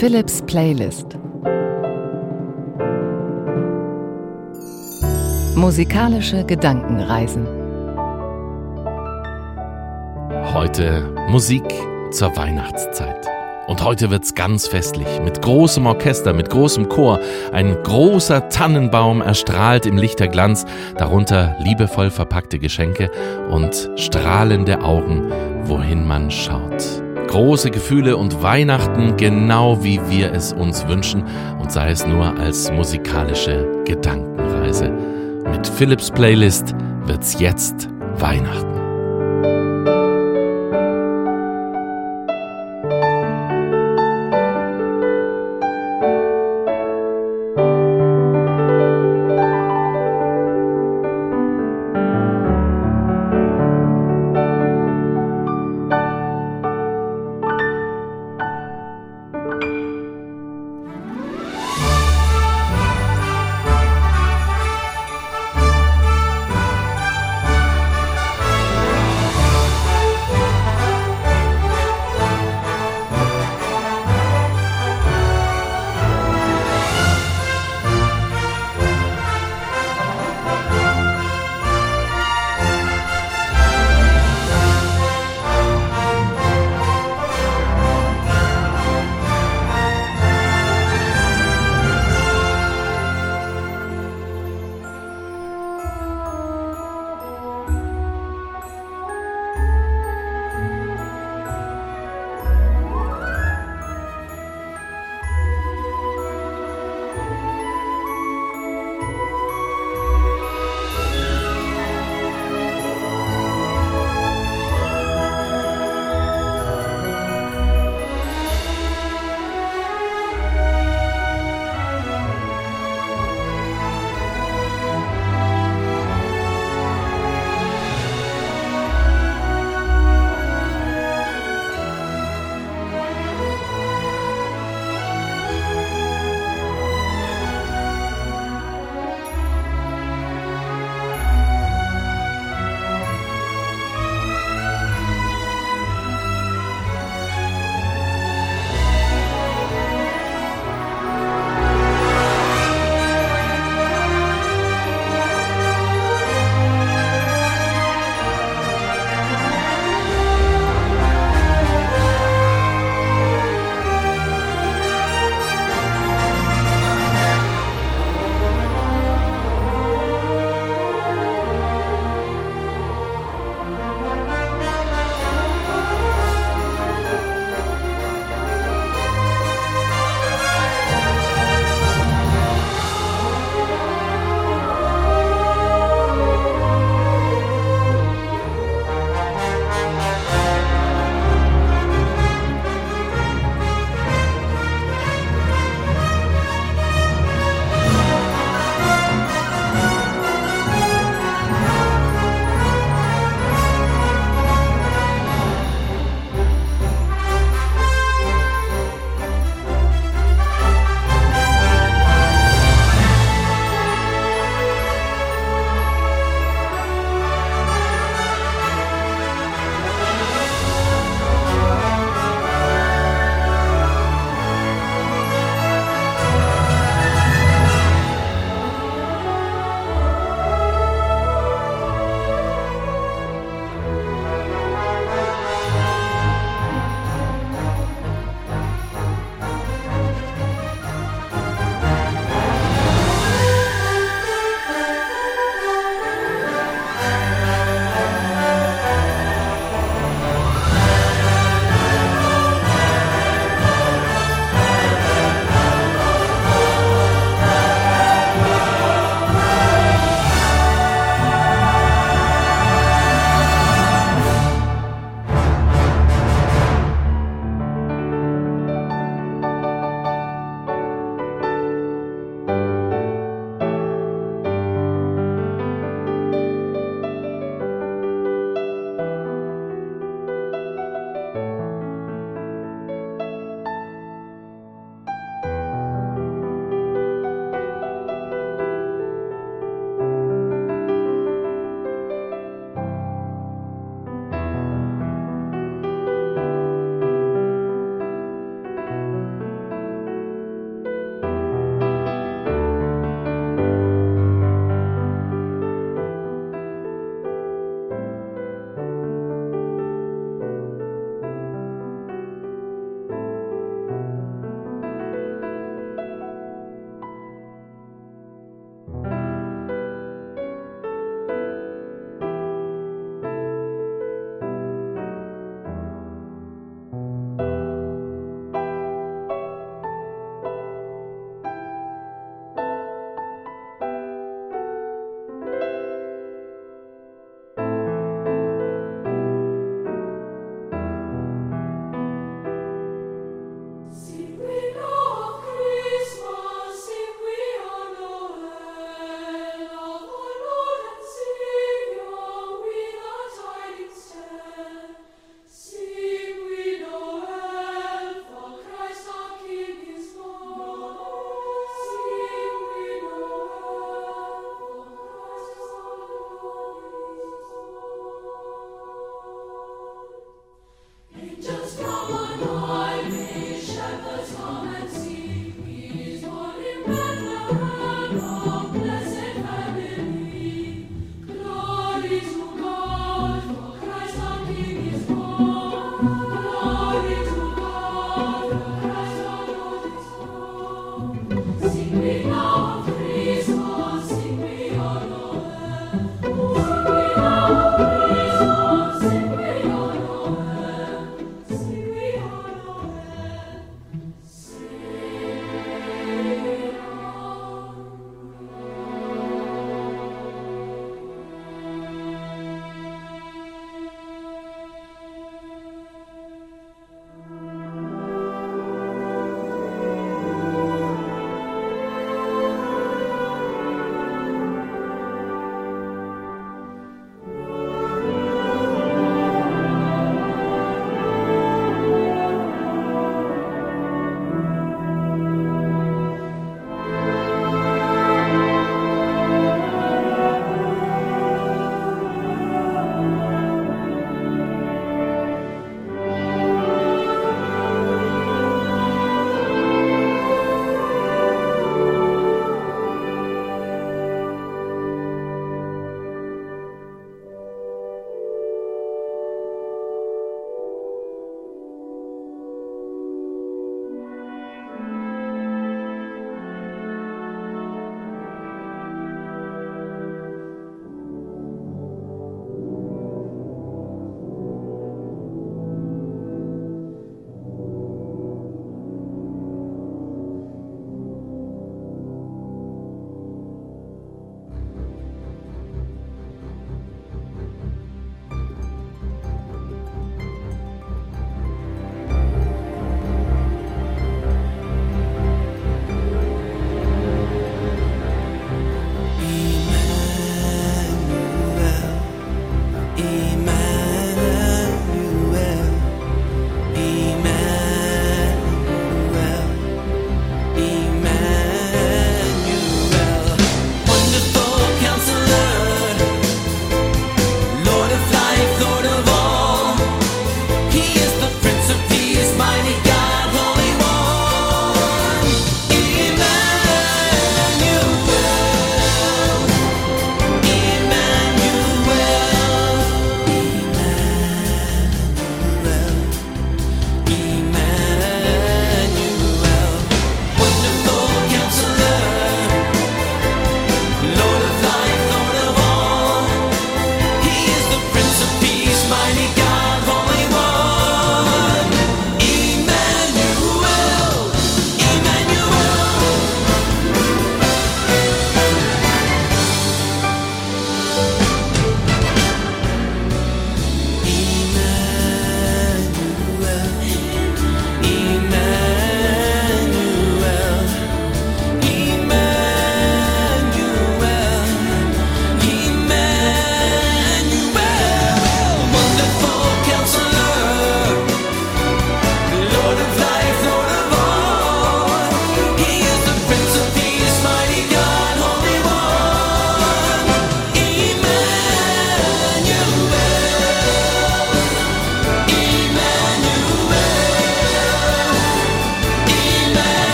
Philips Playlist Musikalische Gedankenreisen Heute Musik zur Weihnachtszeit. Und heute wird's ganz festlich. Mit großem Orchester, mit großem Chor. Ein großer Tannenbaum erstrahlt im Lichterglanz. Darunter liebevoll verpackte Geschenke und strahlende Augen, wohin man schaut. Große Gefühle und Weihnachten genau wie wir es uns wünschen und sei es nur als musikalische Gedankenreise. Mit Philips Playlist wird's jetzt Weihnachten.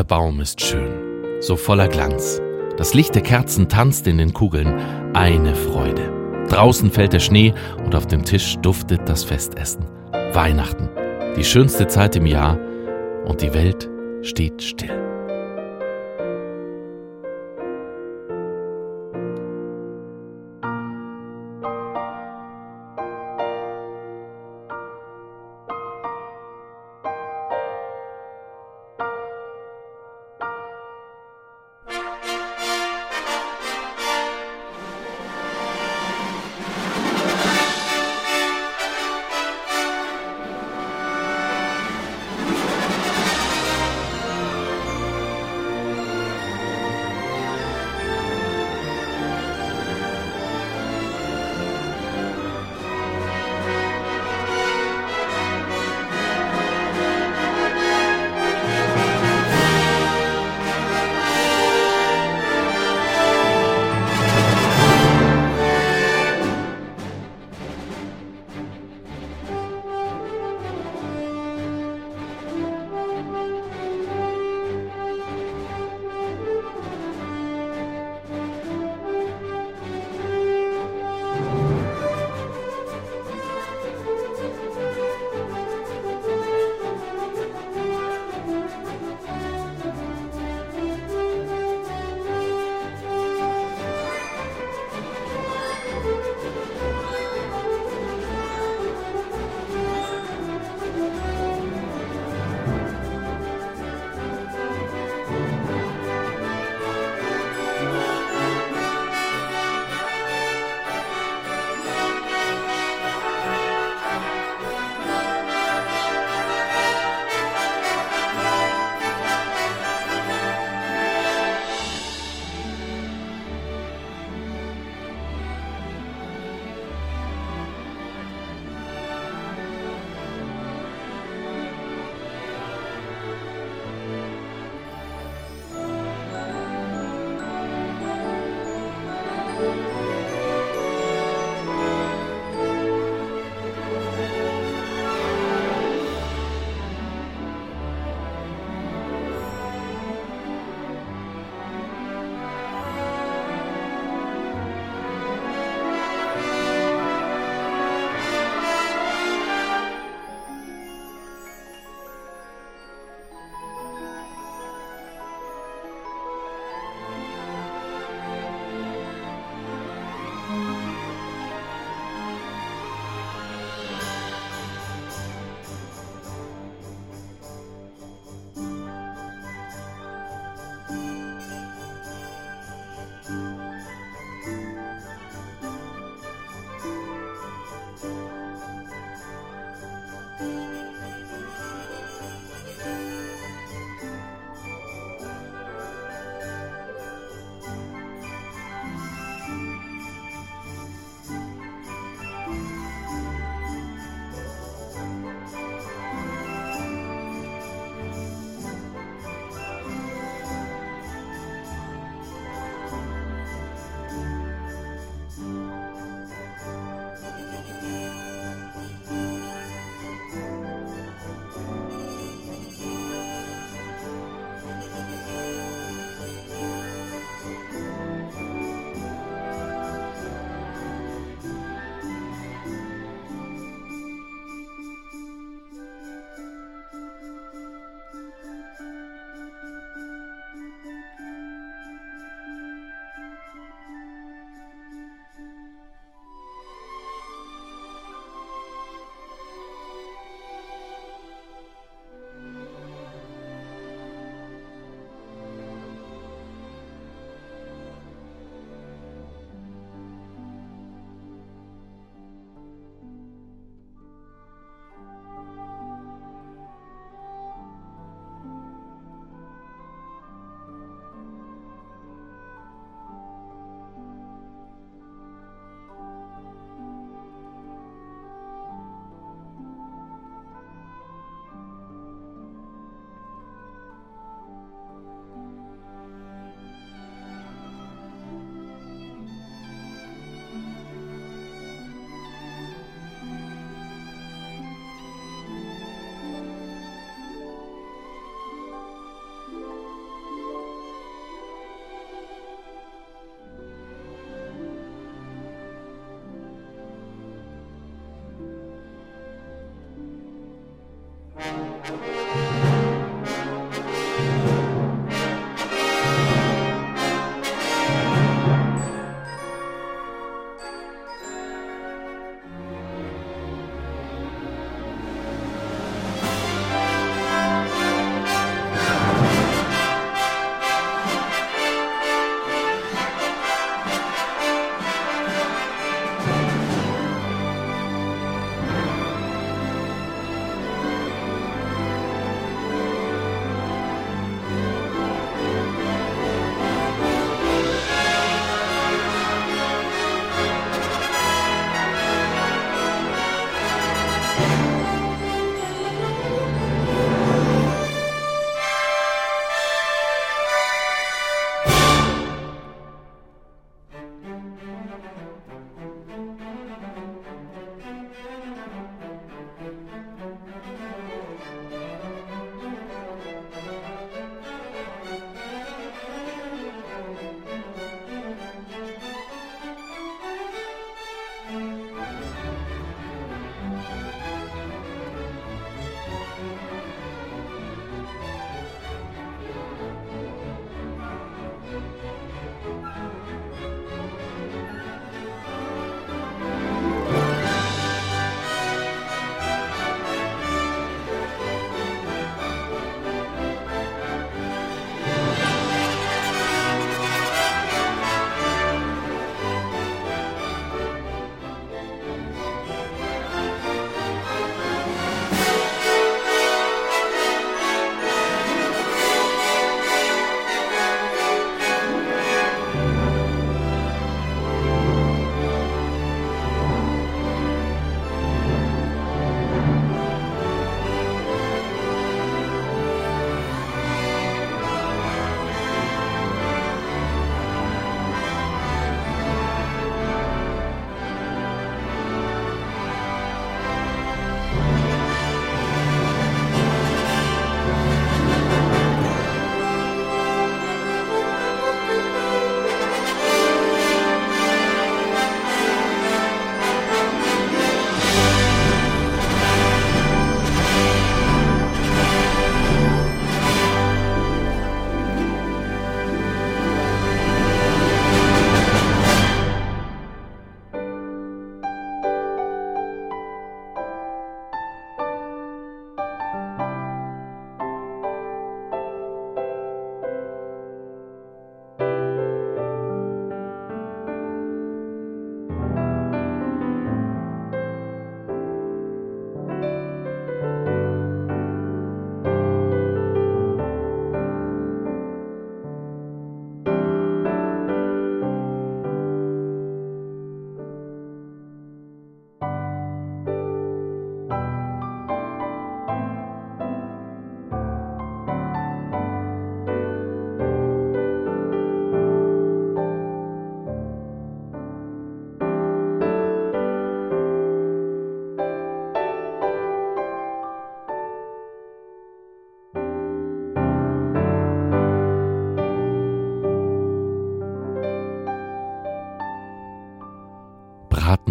Der Baum ist schön, so voller Glanz. Das Licht der Kerzen tanzt in den Kugeln, eine Freude. Draußen fällt der Schnee und auf dem Tisch duftet das Festessen. Weihnachten, die schönste Zeit im Jahr und die Welt steht still.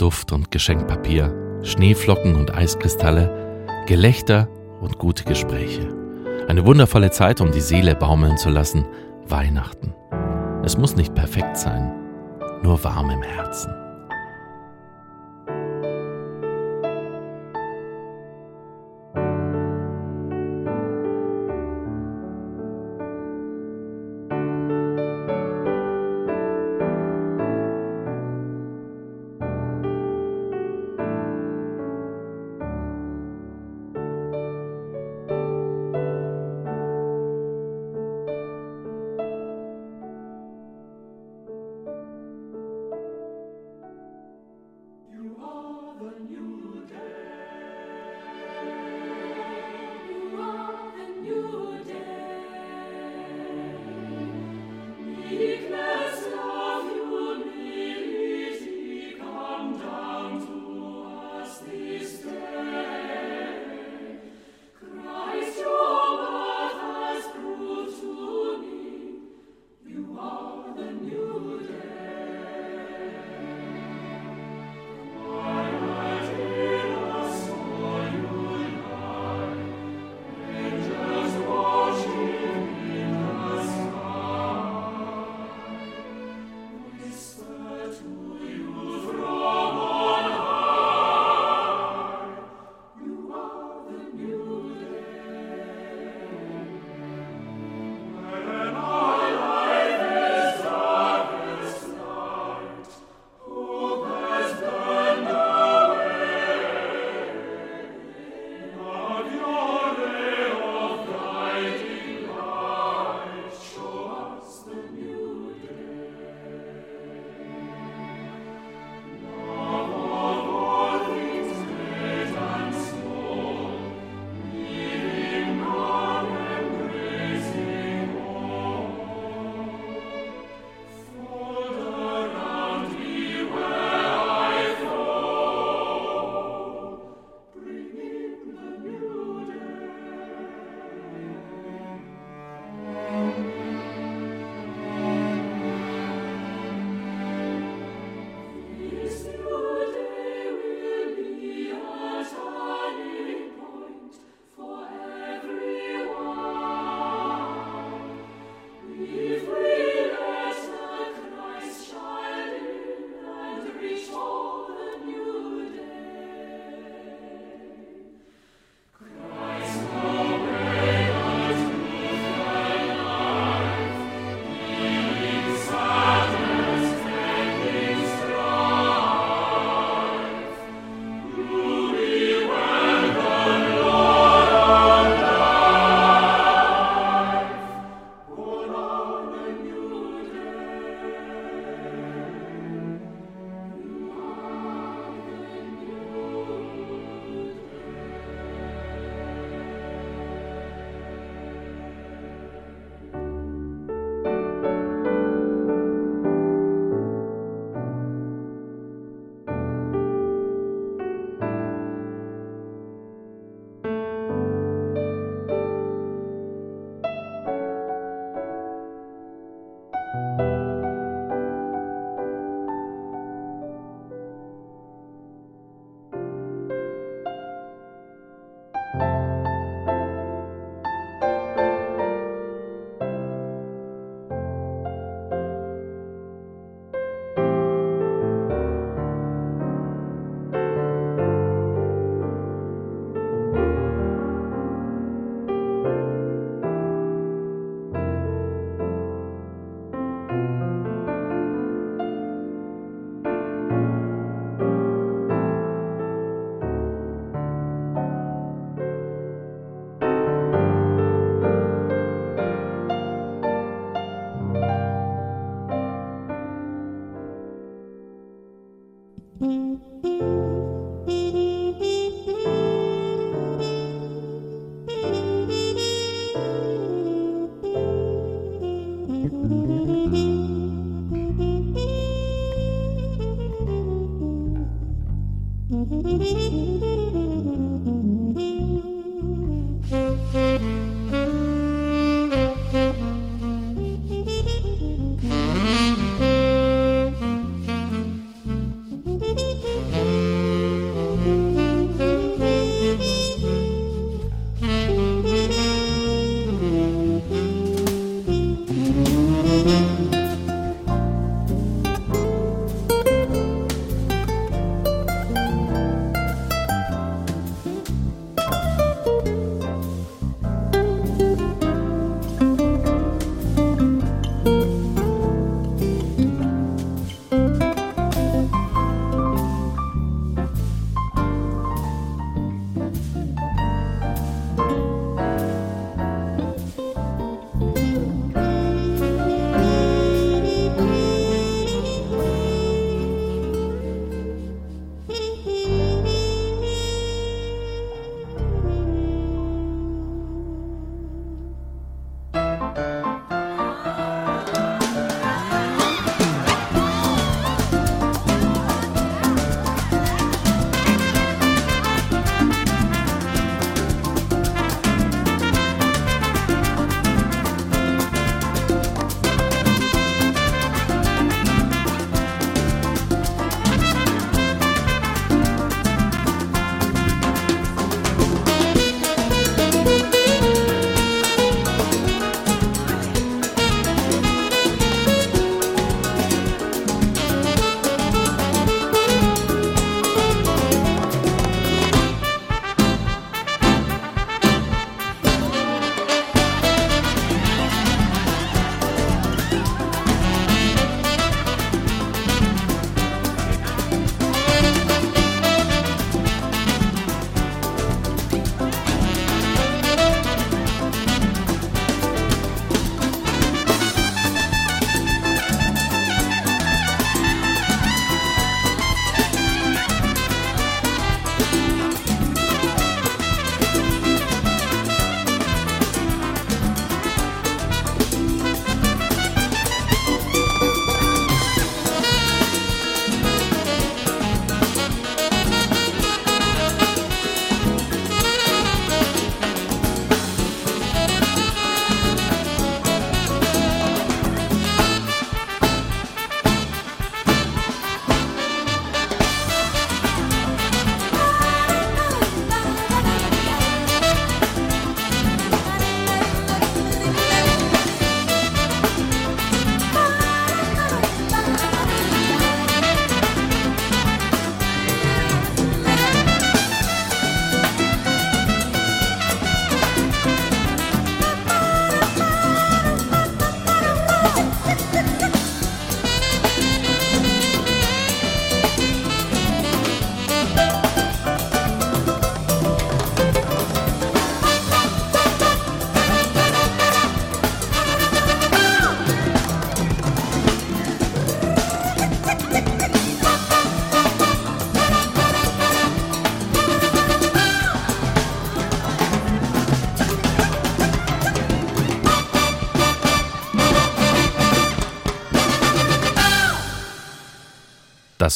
Bratenduft und Geschenkpapier, Schneeflocken und Eiskristalle, Gelächter und gute Gespräche. Eine wundervolle Zeit, um die Seele baumeln zu lassen. Weihnachten. Es muss nicht perfekt sein, nur warm im Herzen.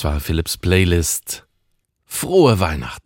War Philips Playlist. Frohe Weihnachten!